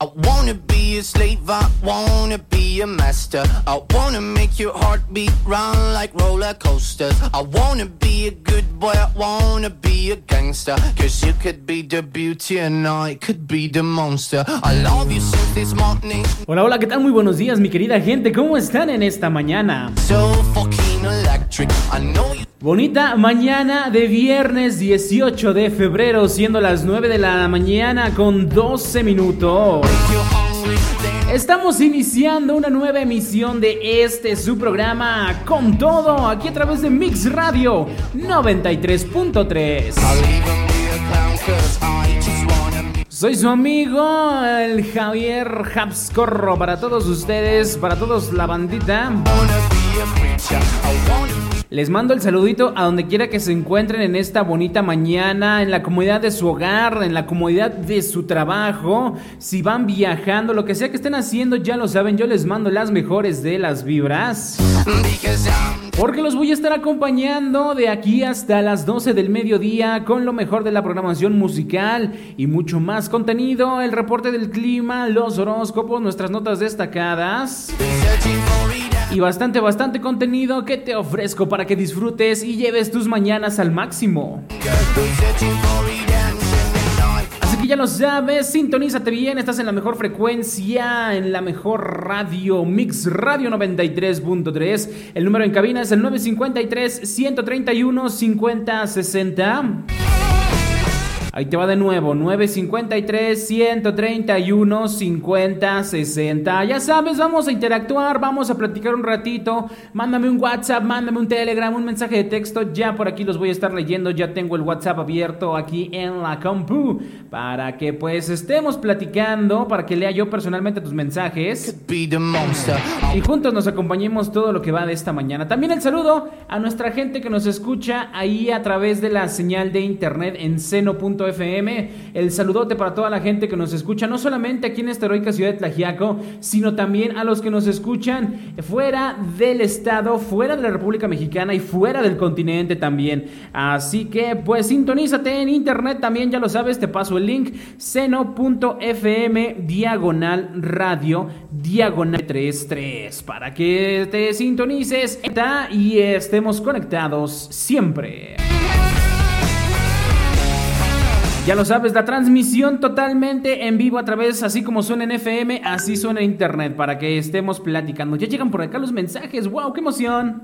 I wanna be a slave, I wanna be a master. I wanna make your heartbeat run like roller coasters. I wanna be a good boy, I wanna be a gangster. Cause you could be the beauty and I could be the monster. I love you since this morning. Hola, hola, ¿qué tal? Muy buenos días, mi querida gente. ¿Cómo están en esta mañana? So fucking electric. I know you. Bonita mañana de viernes 18 de febrero, siendo las 9 de la mañana con 12 minutos. Estamos iniciando una nueva emisión de este su programa con todo aquí a través de Mix Radio 93.3. I'll even be a clown cause I just wanna be. Soy su amigo, el Javier Habscorro, para todos ustedes, para todos la bandita. Les mando el saludito a donde quiera que se encuentren en esta bonita mañana, en la comodidad de su hogar, en la comodidad de su trabajo, si van viajando, lo que sea que estén haciendo, ya lo saben, yo les mando las mejores de las vibras. Porque los voy a estar acompañando de aquí hasta las 12 del mediodía con lo mejor de la programación musical y mucho más contenido, el reporte del clima, los horóscopos, nuestras notas destacadas. Y bastante, bastante contenido que te ofrezco para que disfrutes y lleves tus mañanas al máximo. Así que ya lo sabes, sintonízate bien, estás en la mejor frecuencia, en la mejor radio, Mix Radio 93.3. El número en cabina es el 953-131-5060. Ahí te va de nuevo, 953-131-5060. Ya sabes, vamos a interactuar, vamos a platicar un ratito. Mándame un WhatsApp, mándame un Telegram, un mensaje de texto. Ya por aquí los voy a estar leyendo. Ya tengo el WhatsApp abierto aquí en la compu. Para que pues estemos platicando, para que lea yo personalmente tus mensajes. Y juntos nos acompañemos todo lo que va de esta mañana. También el saludo a nuestra gente que nos escucha ahí a través de la señal de internet en seno.fm. El saludote para toda la gente que nos escucha, no solamente aquí en esta heroica ciudad de Tlajiaco, sino también a los que nos escuchan fuera del estado, fuera de la República Mexicana y fuera del continente también. Así que pues sintonízate en internet también, ya lo sabes, te paso el link seno.fm diagonal radio diagonal 33 para que te sintonices y estemos conectados siempre. Ya lo sabes, la transmisión totalmente en vivo a través, así como suena en FM, así suena en internet, para que estemos platicando. Ya llegan por acá los mensajes, wow, qué emoción.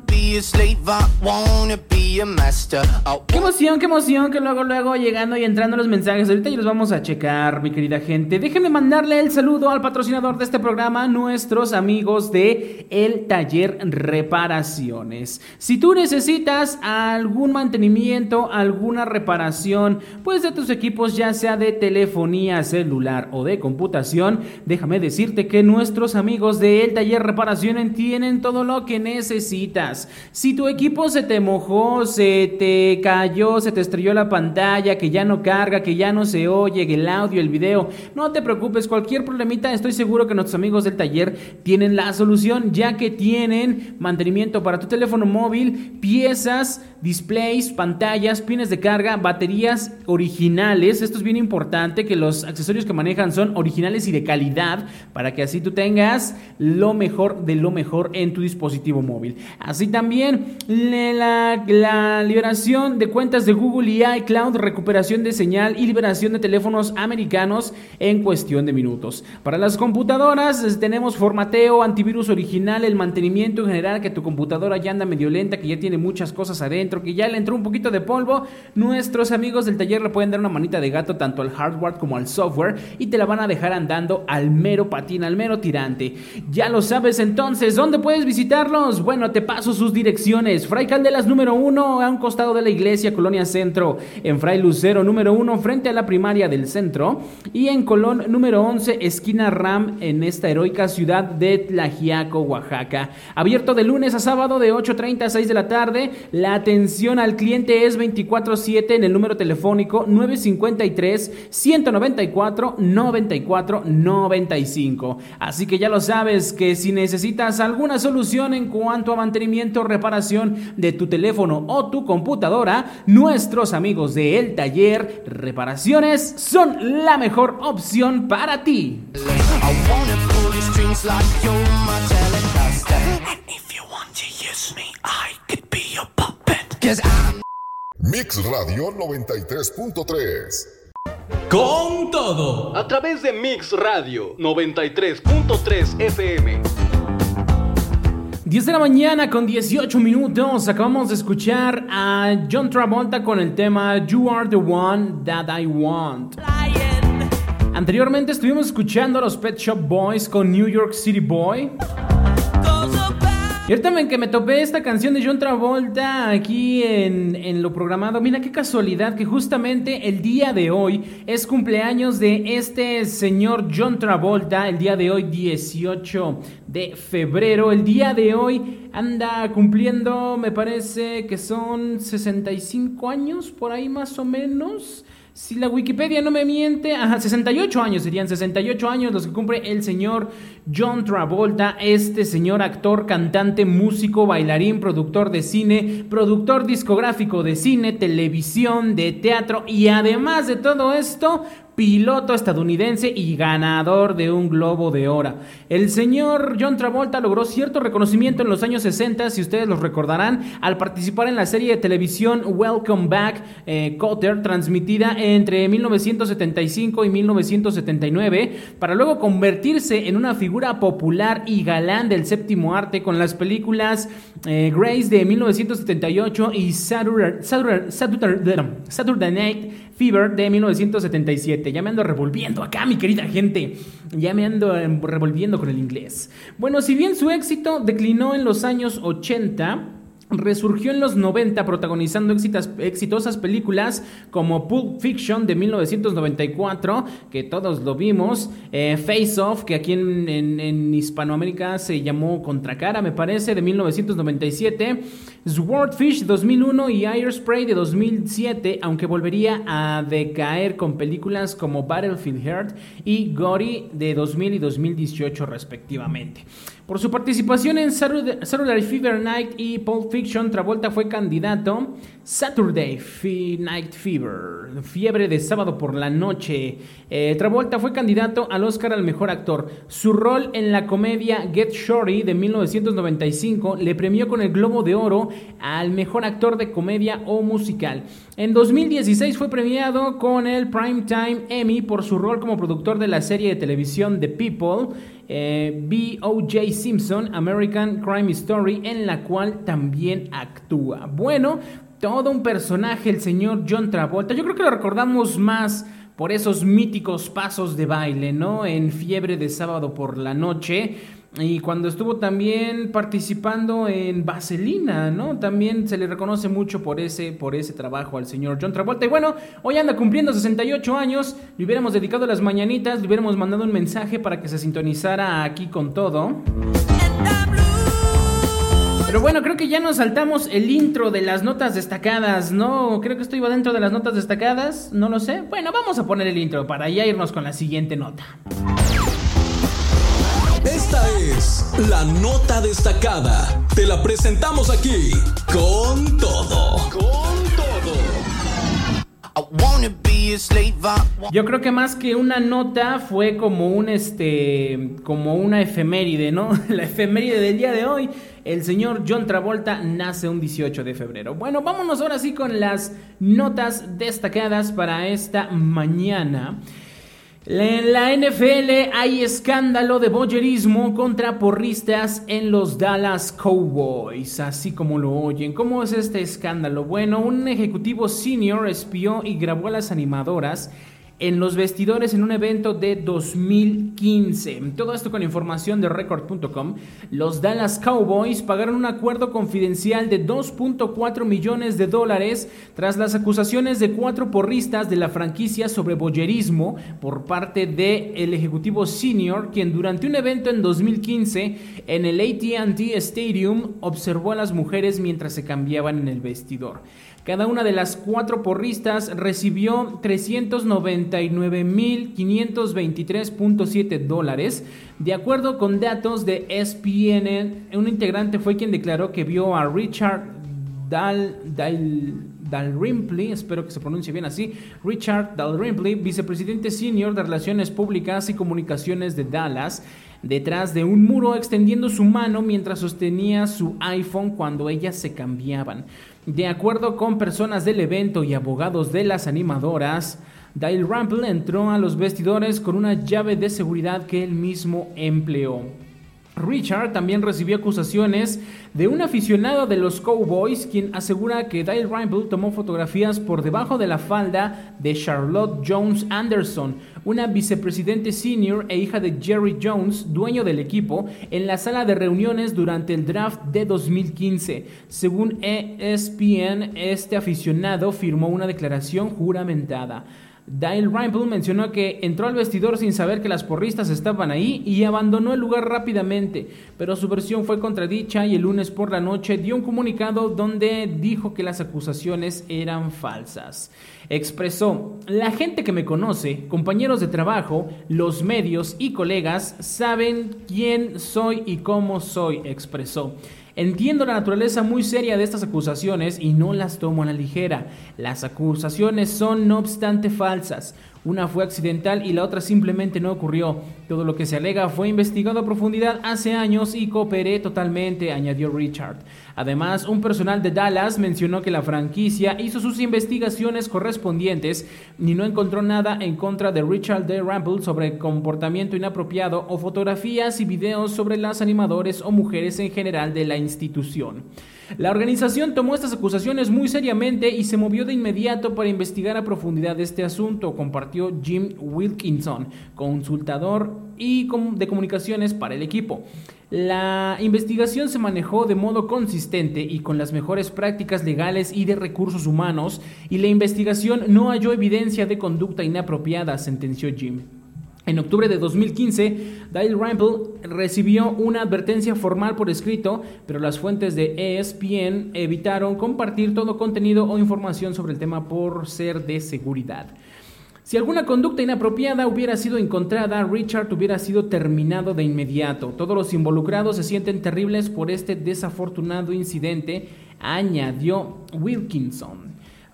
Qué emoción, qué emoción, que luego, luego llegando y entrando los mensajes. Ahorita ya los vamos a checar, mi querida gente. Déjenme mandarle el saludo al patrocinador de este programa, nuestros amigos de El Taller Reparaciones. Si tú necesitas algún mantenimiento, alguna reparación, pues de tus equipos, ya sea de telefonía celular o de computación, déjame decirte que nuestros amigos de El Taller Reparaciones tienen todo lo que necesitas. Si tu equipo se te mojó, se te cayó, se te estrelló la pantalla, que ya no carga, que ya no se oye, el audio, el video, no te preocupes, cualquier problemita, estoy seguro que nuestros amigos del taller tienen la solución, ya que tienen mantenimiento para tu teléfono móvil, piezas, displays, pantallas, pines de carga, baterías originales. Esto es bien importante que los accesorios que manejan son originales y de calidad para que así tú tengas lo mejor de lo mejor en tu dispositivo móvil. Así también la, la liberación de cuentas de Google y iCloud, recuperación de señal y liberación de teléfonos americanos en cuestión de minutos. Para las computadoras tenemos formateo, antivirus original, el mantenimiento en general, que tu computadora ya anda medio lenta, que ya tiene muchas cosas adentro, que ya le entró un poquito de polvo. Nuestros amigos del taller le pueden dar una manita de gato tanto al hardware como al software y te la van a dejar andando al mero patín, al mero tirante. Ya lo sabes entonces, ¿dónde puedes visitarlos? Bueno, te paso sus direcciones. Fray Caldelas número 1 a un costado de la iglesia Colonia Centro, en Fray Lucero número 1 frente a la primaria del centro y en Colón número 11 esquina Ram en esta heroica ciudad de Tlajiaco, Oaxaca. Abierto de lunes a sábado de 8.30 a 6 de la tarde. La atención al cliente es 24/7 en el número telefónico 953 194 94 95. Así que ya lo sabes que si necesitas alguna solución en cuanto a mantenimiento o reparación de tu teléfono o tu computadora, nuestros amigos de El Taller Reparaciones son la mejor opción para ti. Mix Radio 93.3 Con todo, a través de Mix Radio 93.3 FM. 10 de la mañana con 18 minutos. Acabamos de escuchar a John Travolta con el tema You Are the One That I Want. Anteriormente estuvimos escuchando a los Pet Shop Boys con New York City Boy. Y ahorita que me topé esta canción de John Travolta aquí en, en, lo programado, mira qué casualidad que justamente el día de hoy es cumpleaños de este señor John Travolta, el día de hoy 18 de febrero, el día de hoy anda cumpliendo, me parece que son 65 años, por ahí más o menos. Si la Wikipedia no me miente, ajá, 68 años serían 68 años los que cumple el señor John Travolta, este señor actor, cantante, músico, bailarín, productor de cine, productor discográfico de cine, televisión, de teatro y además de todo esto, piloto estadounidense y ganador de un Globo de Oro. El señor John Travolta logró cierto reconocimiento en los años 60, si ustedes los recordarán, al participar en la serie de televisión Welcome Back eh, Cotter, transmitida entre 1975 y 1979, para luego convertirse en una figura popular y galán del séptimo arte con las películas eh, Grace de 1978 y Saturday, Saturday Night Fever de 1977. Ya me ando revolviendo acá, mi querida gente. Ya me ando em, revolviendo con el inglés. Bueno, si bien su éxito declinó en los años 80, Resurgió en los 90 protagonizando exitosas películas como Pulp Fiction de 1994, que todos lo vimos, eh, Face Off, que aquí en, Hispanoamérica se llamó Contracara, me parece, de 1997, Swordfish 2001 y Airspray de 2007, aunque volvería a decaer con películas como Battlefield Heart y Gory de 2000 y 2018 respectivamente. Por su participación en Saturday Fever Night y Pulp Fiction, Travolta fue candidato Saturday Night Fever, fiebre de sábado por la noche. Eh, Travolta fue candidato al Oscar al mejor actor. Su rol en la comedia Get Shorty de 1995 le premió con el Globo de Oro al mejor actor de comedia o musical. En 2016 fue premiado con el Primetime Emmy por su rol como productor de la serie de televisión The People eh, B.O.J. Simpson, American Crime Story, en la cual también actúa. Bueno, todo un personaje, el señor John Travolta. Yo creo que lo recordamos más por esos míticos pasos de baile, ¿no? En fiebre de sábado por la noche. Y cuando estuvo también participando en Vaselina, ¿no? También se le reconoce mucho por ese, por ese trabajo al señor John Travolta. Y bueno, hoy anda cumpliendo 68 años. Le hubiéramos dedicado las mañanitas, le hubiéramos mandado un mensaje para que se sintonizara aquí con todo. Pero bueno, creo que ya nos saltamos el intro de las notas destacadas, ¿no? Creo que esto iba dentro de las notas destacadas, no lo sé. Bueno, vamos a poner el intro para ya irnos con la siguiente nota. Es la nota destacada. Te la presentamos aquí con todo. Con todo. Yo creo que más que una nota fue como un este como una efeméride, ¿no? La efeméride del día de hoy. El señor John Travolta nace un 18 de febrero. Bueno, vámonos ahora sí con las notas destacadas para esta mañana. En la NFL hay escándalo de boyerismo contra porristas en los Dallas Cowboys, así como lo oyen. ¿Cómo es este escándalo? Bueno, un ejecutivo senior espió y grabó a las animadoras en los vestidores en un evento de 2015. Todo esto con información de record.com. Los Dallas Cowboys pagaron un acuerdo confidencial de 2.4 millones de dólares tras las acusaciones de cuatro porristas de la franquicia sobre boyerismo por parte del el ejecutivo senior, quien durante un evento en 2015 en el ATT Stadium observó a las mujeres mientras se cambiaban en el vestidor. Cada una de las cuatro porristas recibió 399.523.7 dólares. De acuerdo con datos de ESPN, un integrante fue quien declaró que vio a Richard Dal, Dalrymple, espero que se pronuncie bien así, Richard Dalrymple, vicepresidente senior de Relaciones Públicas y Comunicaciones de Dallas, detrás de un muro extendiendo su mano mientras sostenía su iPhone cuando ellas se cambiaban. De acuerdo con personas del evento y abogados de las animadoras, Dale Rample entró a los vestidores con una llave de seguridad que él mismo empleó. Richard también recibió acusaciones de un aficionado de los Cowboys, quien asegura que Dale Ramble tomó fotografías por debajo de la falda de Charlotte Jones Anderson, una vicepresidente senior e hija de Jerry Jones, dueño del equipo, en la sala de reuniones durante el draft de 2015. Según ESPN, este aficionado firmó una declaración juramentada. Dale Rimple mencionó que entró al vestidor sin saber que las porristas estaban ahí y abandonó el lugar rápidamente, pero su versión fue contradicha y el lunes por la noche dio un comunicado donde dijo que las acusaciones eran falsas. Expresó, la gente que me conoce, compañeros de trabajo, los medios y colegas saben quién soy y cómo soy, expresó. Entiendo la naturaleza muy seria de estas acusaciones y no las tomo a la ligera. Las acusaciones son no obstante falsas. Una fue accidental y la otra simplemente no ocurrió. Todo lo que se alega fue investigado a profundidad hace años y cooperé totalmente, añadió Richard. Además, un personal de Dallas mencionó que la franquicia hizo sus investigaciones correspondientes y no encontró nada en contra de Richard D. Ramble sobre comportamiento inapropiado o fotografías y videos sobre las animadores o mujeres en general de la institución. La organización tomó estas acusaciones muy seriamente y se movió de inmediato para investigar a profundidad este asunto, compartió Jim Wilkinson, consultador y de comunicaciones para el equipo. La investigación se manejó de modo consistente y con las mejores prácticas legales y de recursos humanos, y la investigación no halló evidencia de conducta inapropiada, sentenció Jim. En octubre de 2015, Dale Rample recibió una advertencia formal por escrito, pero las fuentes de ESPN evitaron compartir todo contenido o información sobre el tema por ser de seguridad. Si alguna conducta inapropiada hubiera sido encontrada, Richard hubiera sido terminado de inmediato. Todos los involucrados se sienten terribles por este desafortunado incidente, añadió Wilkinson.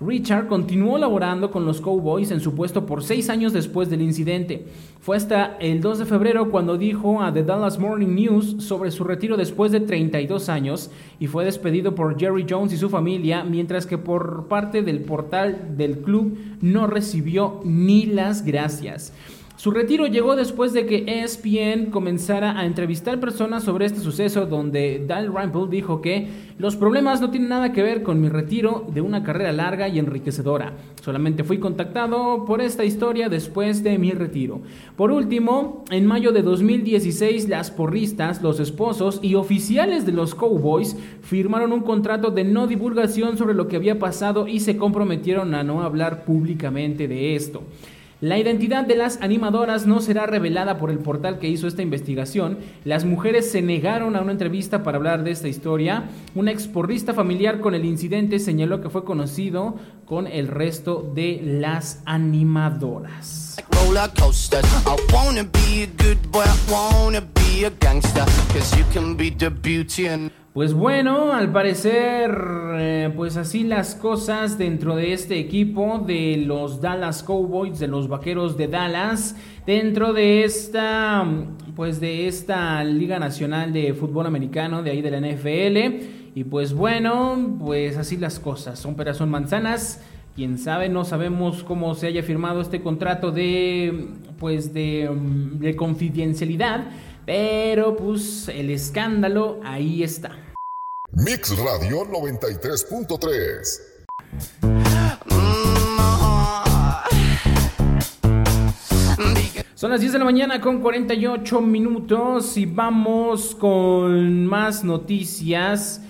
Richard continuó laborando con los Cowboys en su puesto por seis años después del incidente. Fue hasta el 2 de febrero cuando dijo a The Dallas Morning News sobre su retiro después de 32 años y fue despedido por Jerry Jones y su familia, mientras que por parte del portal del club no recibió ni las gracias. Su retiro llegó después de que ESPN comenzara a entrevistar personas sobre este suceso donde Dal Rample dijo que los problemas no tienen nada que ver con mi retiro de una carrera larga y enriquecedora. Solamente fui contactado por esta historia después de mi retiro. Por último, en mayo de 2016 las porristas, los esposos y oficiales de los Cowboys firmaron un contrato de no divulgación sobre lo que había pasado y se comprometieron a no hablar públicamente de esto. La identidad de las animadoras no será revelada por el portal que hizo esta investigación. Las mujeres se negaron a una entrevista para hablar de esta historia. Una exporrista familiar con el incidente señaló que fue conocido con el resto de las animadoras. Pues bueno, al parecer, eh, pues así las cosas dentro de este equipo de los Dallas Cowboys, de los Vaqueros de Dallas, dentro de esta, pues de esta Liga Nacional de Fútbol Americano, de ahí de la NFL. Y pues bueno, pues así las cosas, son peras, son manzanas. Quién sabe, no sabemos cómo se haya firmado este contrato de pues de, mm, de confidencialidad, pero pues el escándalo ahí está. Mix Radio 93.3. Son las 10 de la mañana con 48 minutos y vamos con más noticias.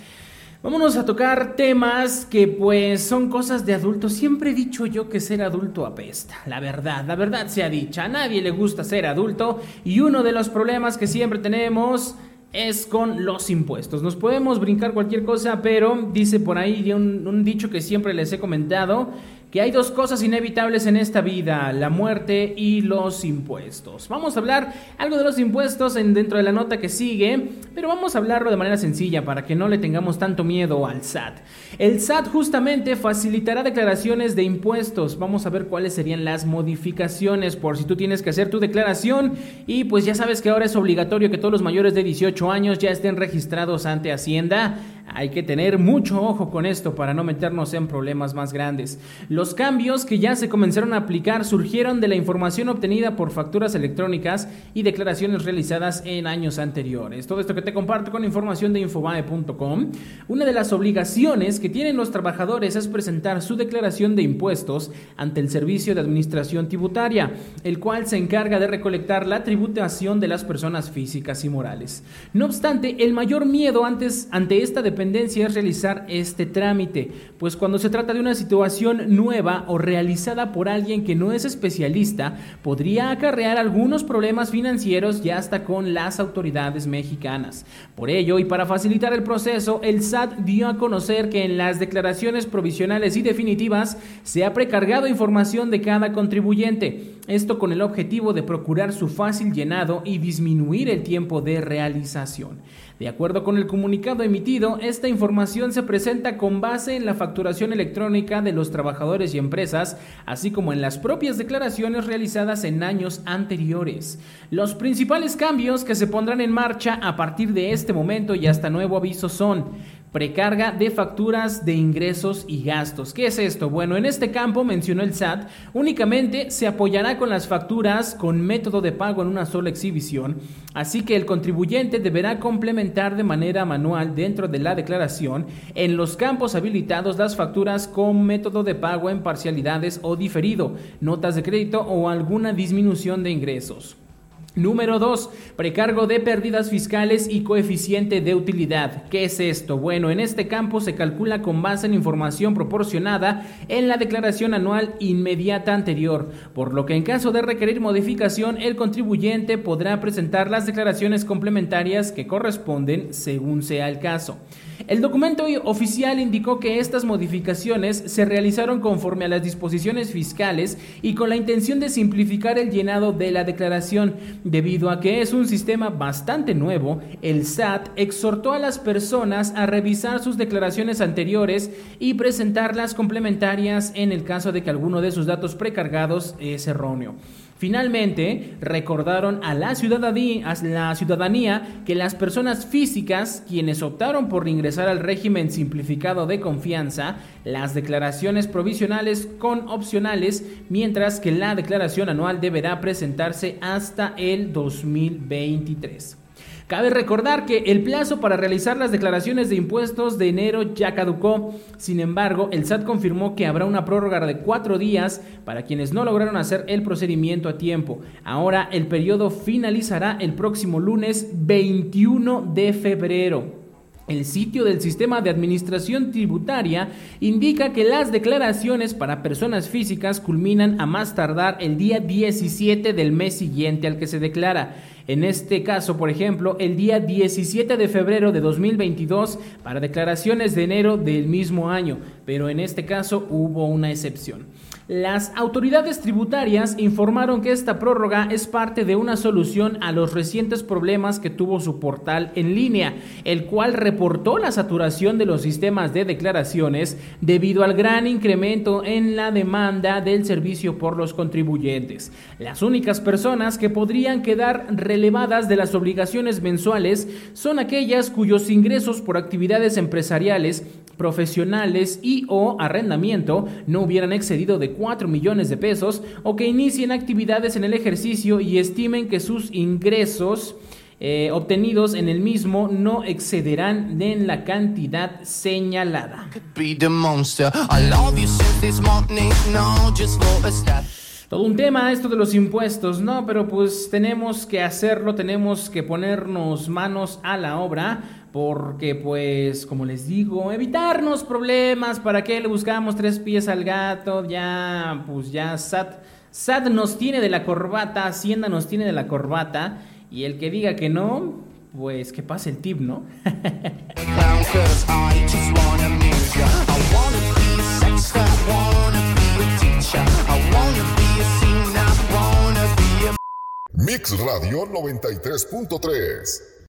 Vámonos a tocar temas que pues son cosas de adultos. Siempre he dicho yo que ser adulto apesta. La verdad, la verdad se ha dicho. A nadie le gusta ser adulto y uno de los problemas que siempre tenemos es con los impuestos. Nos podemos brincar cualquier cosa, pero dice por ahí un, un dicho que siempre les he comentado que hay dos cosas inevitables en esta vida, la muerte y los impuestos. Vamos a hablar algo de los impuestos en, dentro de la nota que sigue, pero vamos a hablarlo de manera sencilla para que no le tengamos tanto miedo al SAT. El SAT justamente facilitará declaraciones de impuestos. Vamos a ver cuáles serían las modificaciones por si tú tienes que hacer tu declaración y pues ya sabes que ahora es obligatorio que todos los mayores de 18 años ya estén registrados ante Hacienda. Hay que tener mucho ojo con esto para no meternos en problemas más grandes. Los cambios que ya se comenzaron a aplicar surgieron de la información obtenida por facturas electrónicas y declaraciones realizadas en años anteriores. Todo esto que te comparto con información de infobae.com. Una de las obligaciones que tienen los trabajadores es presentar su declaración de impuestos ante el Servicio de Administración Tributaria, el cual se encarga de recolectar la tributación de las personas físicas y morales. No obstante, el mayor miedo antes ante esta dependencia es realizar este trámite, pues cuando se trata de una situación nueva o realizada por alguien que no es especialista, podría acarrear algunos problemas financieros ya hasta con las autoridades mexicanas. Por ello, y para facilitar el proceso, el SAT dio a conocer que en las declaraciones provisionales y definitivas se ha precargado información de cada contribuyente, esto con el objetivo de procurar su fácil llenado y disminuir el tiempo de realización. De acuerdo con el comunicado emitido, esta información se presenta con base en la facturación electrónica de los trabajadores y empresas, así como en las propias declaraciones realizadas en años anteriores. Los principales cambios que se pondrán en marcha a partir de este momento y hasta nuevo aviso son Precarga de facturas de ingresos y gastos. ¿Qué es esto? Bueno, en este campo, mencionó el SAT, únicamente se apoyará con las facturas con método de pago en una sola exhibición, así que el contribuyente deberá complementar de manera manual dentro de la declaración en los campos habilitados las facturas con método de pago en parcialidades o diferido, notas de crédito o alguna disminución de ingresos. Número 2. Precargo de pérdidas fiscales y coeficiente de utilidad. ¿Qué es esto? Bueno, en este campo se calcula con base en información proporcionada en la declaración anual inmediata anterior, por lo que en caso de requerir modificación, el contribuyente podrá presentar las declaraciones complementarias que corresponden según sea el caso. El documento oficial indicó que estas modificaciones se realizaron conforme a las disposiciones fiscales y con la intención de simplificar el llenado de la declaración. Debido a que es un sistema bastante nuevo, el SAT exhortó a las personas a revisar sus declaraciones anteriores y presentar las complementarias en el caso de que alguno de sus datos precargados es erróneo. Finalmente, recordaron a la, ciudadanía, que las personas físicas, quienes optaron por ingresar al régimen simplificado de confianza, las declaraciones provisionales con opcionales, mientras que la declaración anual deberá presentarse hasta el 2023. Cabe recordar que el plazo para realizar las declaraciones de impuestos de enero ya caducó. Sin embargo, el SAT confirmó que habrá una prórroga de cuatro días para quienes no lograron hacer el procedimiento a tiempo. Ahora el periodo finalizará el próximo lunes 21 de febrero. El sitio del Sistema de Administración Tributaria indica que las declaraciones para personas físicas culminan a más tardar el día 17 del mes siguiente al que se declara. En este caso, por ejemplo, el día 17 de febrero de 2022 para declaraciones de enero del mismo año, pero en este caso hubo una excepción. Las autoridades tributarias informaron que esta prórroga es parte de una solución a los recientes problemas que tuvo su portal en línea, el cual reportó la saturación de los sistemas de declaraciones debido al gran incremento en la demanda del servicio por los contribuyentes. Las únicas personas que podrían quedar relevadas de las obligaciones mensuales son aquellas cuyos ingresos por actividades empresariales profesionales y o arrendamiento no hubieran excedido de 4 millones de pesos o que inicien actividades en el ejercicio y estimen que sus ingresos eh, obtenidos en el mismo no excederán en la cantidad señalada. Todo un tema esto de los impuestos, ¿no? Pero pues tenemos que hacerlo, tenemos que ponernos manos a la obra porque pues como les digo, evitarnos problemas, ¿para qué le buscamos tres pies al gato? Ya pues ya SAT, SAT nos tiene de la corbata, Hacienda nos tiene de la corbata y el que diga que no, pues que pase el tip, ¿no? Mix Radio 93.3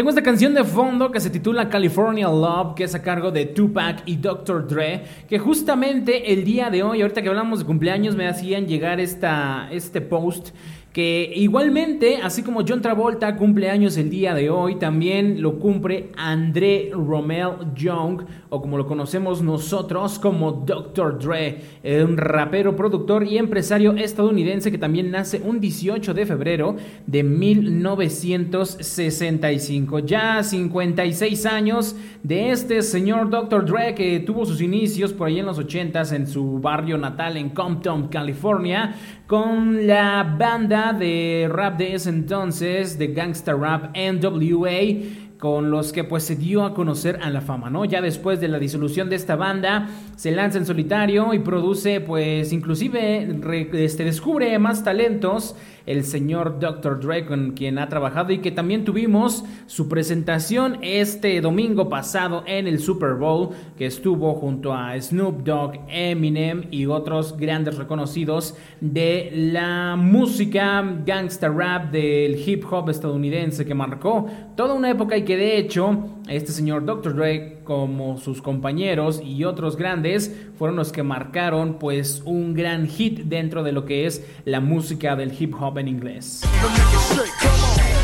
tengo esta canción de fondo que se titula California Love, que es a cargo de Tupac y Dr. Dre, que justamente el día de hoy, ahorita que hablamos de cumpleaños, me hacían llegar esta, este post que igualmente, así como John Travolta cumple años el día de hoy, también lo cumple André Romel Young, o como lo conocemos nosotros como Dr. Dre, un rapero, productor y empresario estadounidense que también nace un 18 de febrero de 1965. Ya 56 años de este señor Dr. Dre que tuvo sus inicios por ahí en los 80s en su barrio natal en Compton, California, con la banda de rap de ese entonces, de Gangsta Rap NWA, con los que pues se dio a conocer a la fama, ¿no? Ya después de la disolución de esta banda, se lanza en solitario y produce pues inclusive este, descubre más talentos el señor Dr. Dre con quien ha trabajado y que también tuvimos su presentación este domingo pasado en el Super Bowl que estuvo junto a Snoop Dogg, Eminem y otros grandes reconocidos de la música gangsta rap del hip hop estadounidense que marcó toda una época y que de hecho este señor Dr. Dre como sus compañeros y otros grandes fueron los que marcaron pues un gran hit dentro de lo que es la música del hip hop en inglés.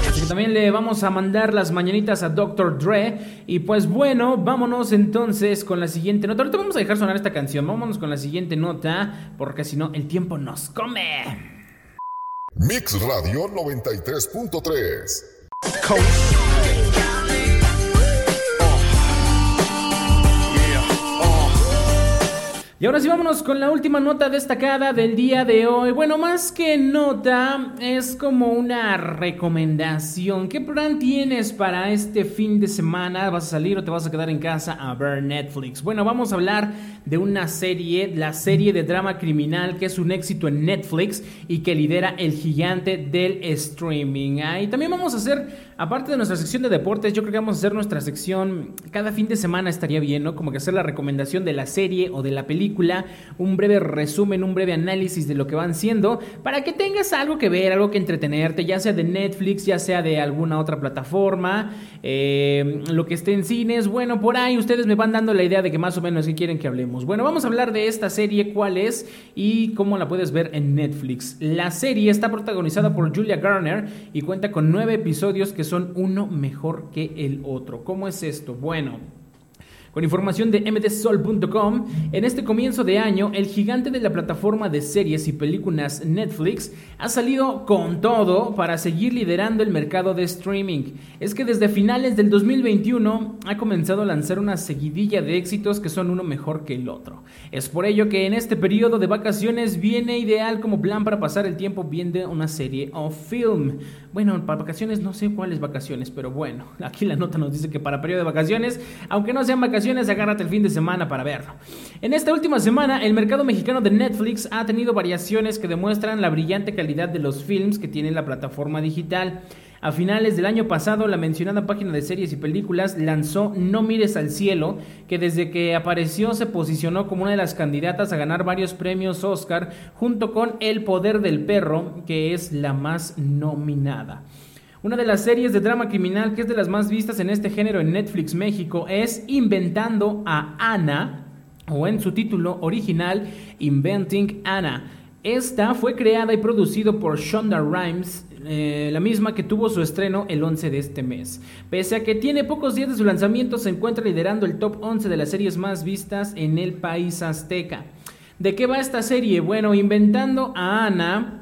Así que también le vamos a mandar las mañanitas a Dr. Dre. Y pues bueno, vámonos entonces con la siguiente nota. Ahorita vamos a dejar sonar esta canción. Vámonos con la siguiente nota, porque si no, el tiempo nos come. Mix Radio 93.3 Y ahora sí vámonos con la última nota destacada del día de hoy. Bueno, más que nota, es como una recomendación. ¿Qué plan tienes para este fin de semana? ¿Vas a salir o te vas a quedar en casa a ver Netflix? Bueno, vamos a hablar de una serie, la serie de drama criminal que es un éxito en Netflix y que lidera el gigante del streaming. Y también vamos a hacer Aparte de nuestra sección de deportes, yo creo que vamos a hacer nuestra sección cada fin de semana estaría bien, ¿no? Como que hacer la recomendación de la serie o de la película, un breve resumen, un breve análisis de lo que van siendo, para que tengas algo que ver, algo que entretenerte, ya sea de Netflix, ya sea de alguna otra plataforma, eh, lo que esté en cines, bueno, por ahí ustedes me van dando la idea de que más o menos qué quieren que hablemos. Bueno, vamos a hablar de esta serie, cuál es y cómo la puedes ver en Netflix. La serie está protagonizada por Julia Garner y cuenta con nueve episodios que son uno mejor que el otro. ¿Cómo es esto? Bueno, con información de mdsol.com, en este comienzo de año, el gigante de la plataforma de series y películas Netflix ha salido con todo para seguir liderando el mercado de streaming. Es que desde finales del 2021 ha comenzado a lanzar una seguidilla de éxitos que son uno mejor que el otro. Es por ello que en este periodo de vacaciones viene ideal como plan para pasar el tiempo viendo una serie o film. Bueno, para vacaciones no sé cuáles vacaciones, pero bueno, aquí la nota nos dice que para periodo de vacaciones, aunque no sean vacaciones, agárrate el fin de semana para verlo. En esta última semana, el mercado mexicano de Netflix ha tenido variaciones que demuestran la brillante calidad de los films que tiene la plataforma digital. A finales del año pasado, la mencionada página de series y películas lanzó No mires al cielo, que desde que apareció se posicionó como una de las candidatas a ganar varios premios Oscar, junto con El poder del perro, que es la más nominada. Una de las series de drama criminal que es de las más vistas en este género en Netflix México es Inventando a Ana, o en su título original, Inventing Anna. Esta fue creada y producido por Shonda Rhimes, eh, la misma que tuvo su estreno el 11 de este mes. Pese a que tiene pocos días de su lanzamiento, se encuentra liderando el top 11 de las series más vistas en el país azteca. ¿De qué va esta serie? Bueno, inventando a Ana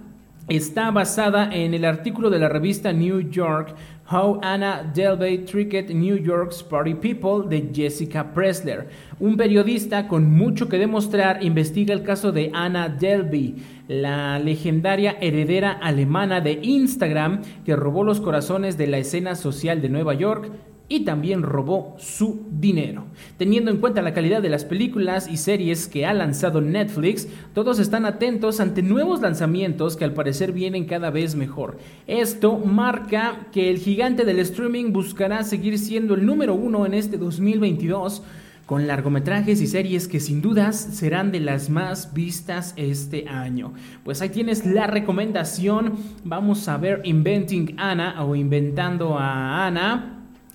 está basada en el artículo de la revista New York How Anna Delvey Tricked New York's Party People de Jessica Pressler. Un periodista con mucho que demostrar investiga el caso de Anna Delvey, la legendaria heredera alemana de Instagram que robó los corazones de la escena social de Nueva York y también robó su dinero. Teniendo en cuenta la calidad de las películas y series que ha lanzado Netflix, todos están atentos ante nuevos lanzamientos que al parecer vienen cada vez mejor. Esto marca que el gigante del streaming buscará seguir siendo el número uno en este 2022 con largometrajes y series que sin dudas serán de las más vistas este año. Pues ahí tienes la recomendación. Vamos a ver Inventing Anna o Inventando a Ana.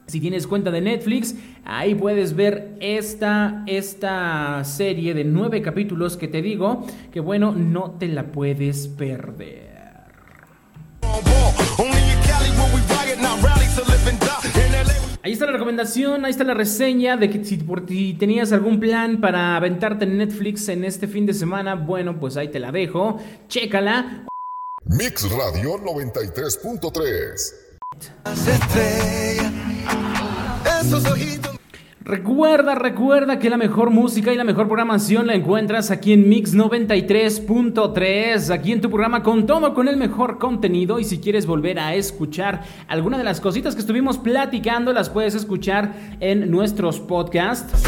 Si tienes cuenta de Netflix, ahí puedes ver esta, esta serie de nueve capítulos que te digo que bueno, no te la puedes perder. Ahí está la recomendación, ahí está la reseña de que si por ti tenías algún plan para aventarte en Netflix en este fin de semana, bueno, pues ahí te la dejo, chécala. Mix Radio 93.3 Recuerda, recuerda que la mejor música y la mejor programación la encuentras aquí en Mix 93.3, aquí en tu programa con todo, con el mejor contenido. Y si quieres volver a escuchar alguna de las cositas que estuvimos platicando, las puedes escuchar en nuestros podcasts.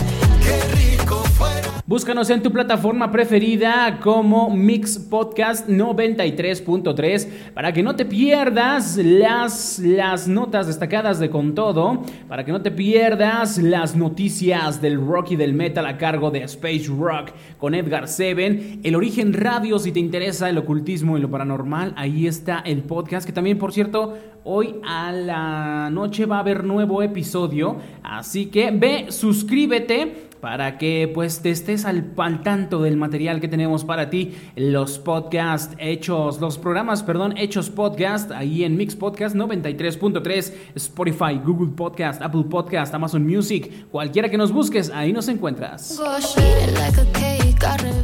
Búscanos en tu plataforma preferida como Mix Podcast 93.3 para que no te pierdas las, las notas destacadas de Con Todo, para que no te pierdas las noticias del rock y del metal a cargo de Space Rock con Edgar Seven, el origen radio si te interesa el ocultismo y lo paranormal, ahí está el podcast que también por cierto Hoy a la noche va a haber nuevo episodio, así que ve, suscríbete para que pues te estés al, tanto del material que tenemos para ti, los podcasts hechos, los programas, perdón, hechos podcast, ahí en Mix Podcast 93.3, Spotify, Google Podcast, Apple Podcast, Amazon Music, cualquiera que nos busques, ahí nos encuentras.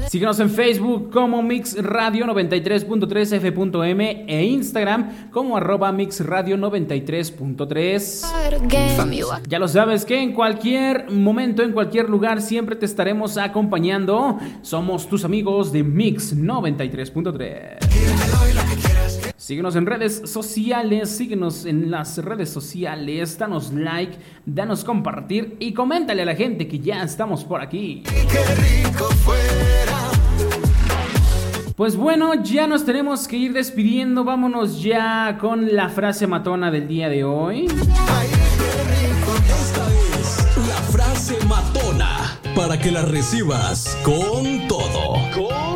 Síguenos en Facebook como Mix Radio 93.3 F.M e Instagram como arroba Mix Radio 93.3. Ya lo sabes que en cualquier momento, en cualquier lugar, siempre te estaremos acompañando. Somos tus amigos de Mix 93.3. Síguenos en redes sociales, síguenos en las redes sociales, danos like, danos compartir y coméntale a la gente que ya estamos por aquí. Pues bueno, ya nos tenemos que ir despidiendo, vámonos ya con la frase matona del día de hoy frase matona para que la recibas con todo.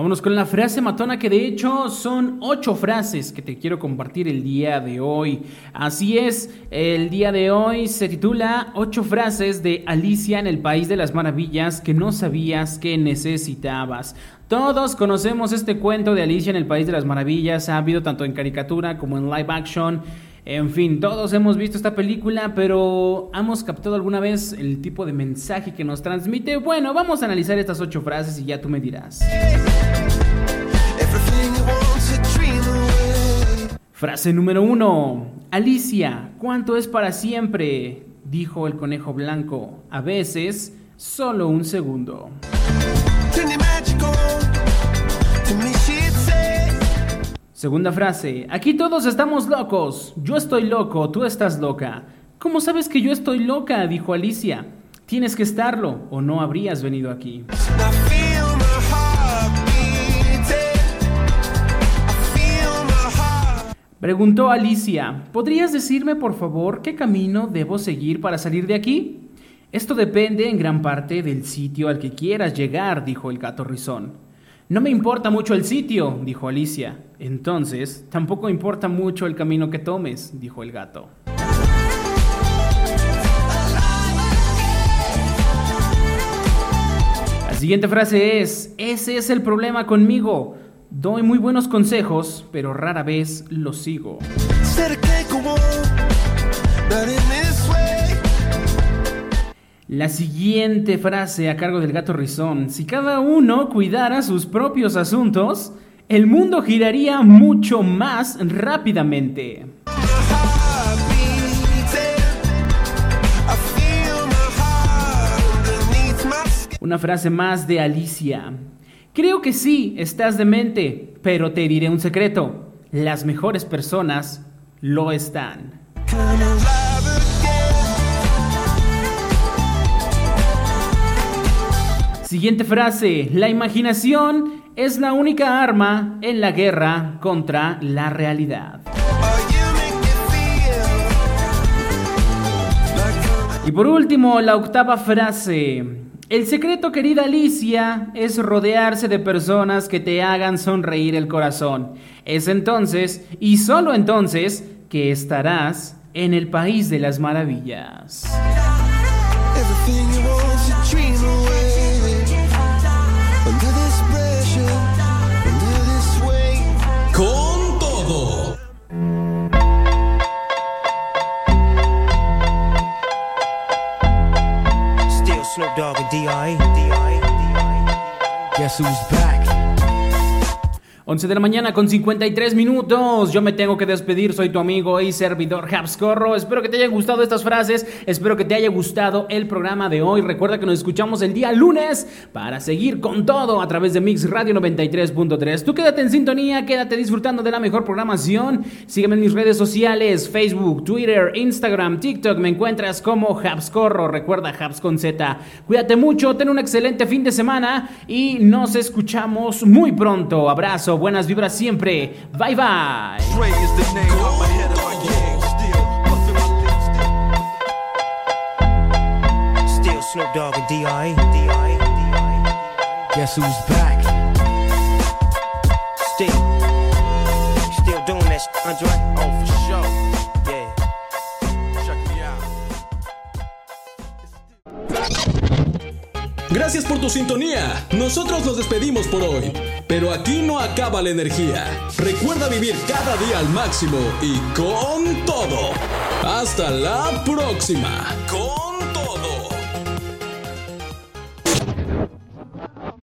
Vámonos con la frase matona que de hecho son ocho frases que te quiero compartir el día de hoy. Así es, el día de hoy se titula Ocho frases de Alicia en el País de las Maravillas que no sabías que necesitabas. Todos conocemos este cuento de Alicia en el País de las Maravillas, ha habido tanto en caricatura como en live action. En fin, todos hemos visto esta película, pero ¿hemos captado alguna vez el tipo de mensaje que nos transmite? Bueno, vamos a analizar estas ocho frases y ya tú me dirás. Frase número uno. Alicia, ¿cuánto es para siempre? Dijo el conejo blanco. A veces, solo un segundo. Segunda frase. Aquí todos estamos locos. Yo estoy loco, tú estás loca. ¿Cómo sabes que yo estoy loca? dijo Alicia. Tienes que estarlo o no habrías venido aquí. Preguntó Alicia, ¿podrías decirme por favor qué camino debo seguir para salir de aquí? Esto depende en gran parte del sitio al que quieras llegar, dijo el gato rizón. No me importa mucho el sitio, dijo Alicia. Entonces, tampoco importa mucho el camino que tomes, dijo el gato. La siguiente frase es, ese es el problema conmigo. Doy muy buenos consejos, pero rara vez los sigo. La siguiente frase a cargo del gato rizón. Si cada uno cuidara sus propios asuntos, el mundo giraría mucho más rápidamente. Una frase más de Alicia. Creo que sí, estás demente, pero te diré un secreto. Las mejores personas lo están. Siguiente frase. La imaginación es la única arma en la guerra contra la realidad. Y por último, la octava frase. El secreto, querida Alicia, es rodearse de personas que te hagan sonreír el corazón. Es entonces, y solo entonces, que estarás en el país de las maravillas. Snoop Dogg and D.I. Guess who's back? 11 de la mañana con 53 minutos. Yo me tengo que despedir. Soy tu amigo y servidor Habscorro. Espero que te hayan gustado estas frases. Espero que te haya gustado el programa de hoy. Recuerda que nos escuchamos el día lunes para seguir con todo a través de Mix Radio 93.3. Tú quédate en sintonía, quédate disfrutando de la mejor programación. Sígueme en mis redes sociales: Facebook, Twitter, Instagram, TikTok. Me encuentras como Habscorro. Recuerda Habs Z. Cuídate mucho, ten un excelente fin de semana y nos escuchamos muy pronto. Abrazo buenas vibras siempre. Bye bye. Dogg and D.I. Guess who's back? Still, still doing that, sh- Andre? Oh, for sure. Yeah. Check me out. Gracias por tu sintonía. Nosotros nos despedimos por hoy. Pero aquí no acaba la energía. Recuerda vivir cada día al máximo y con todo. Hasta la próxima.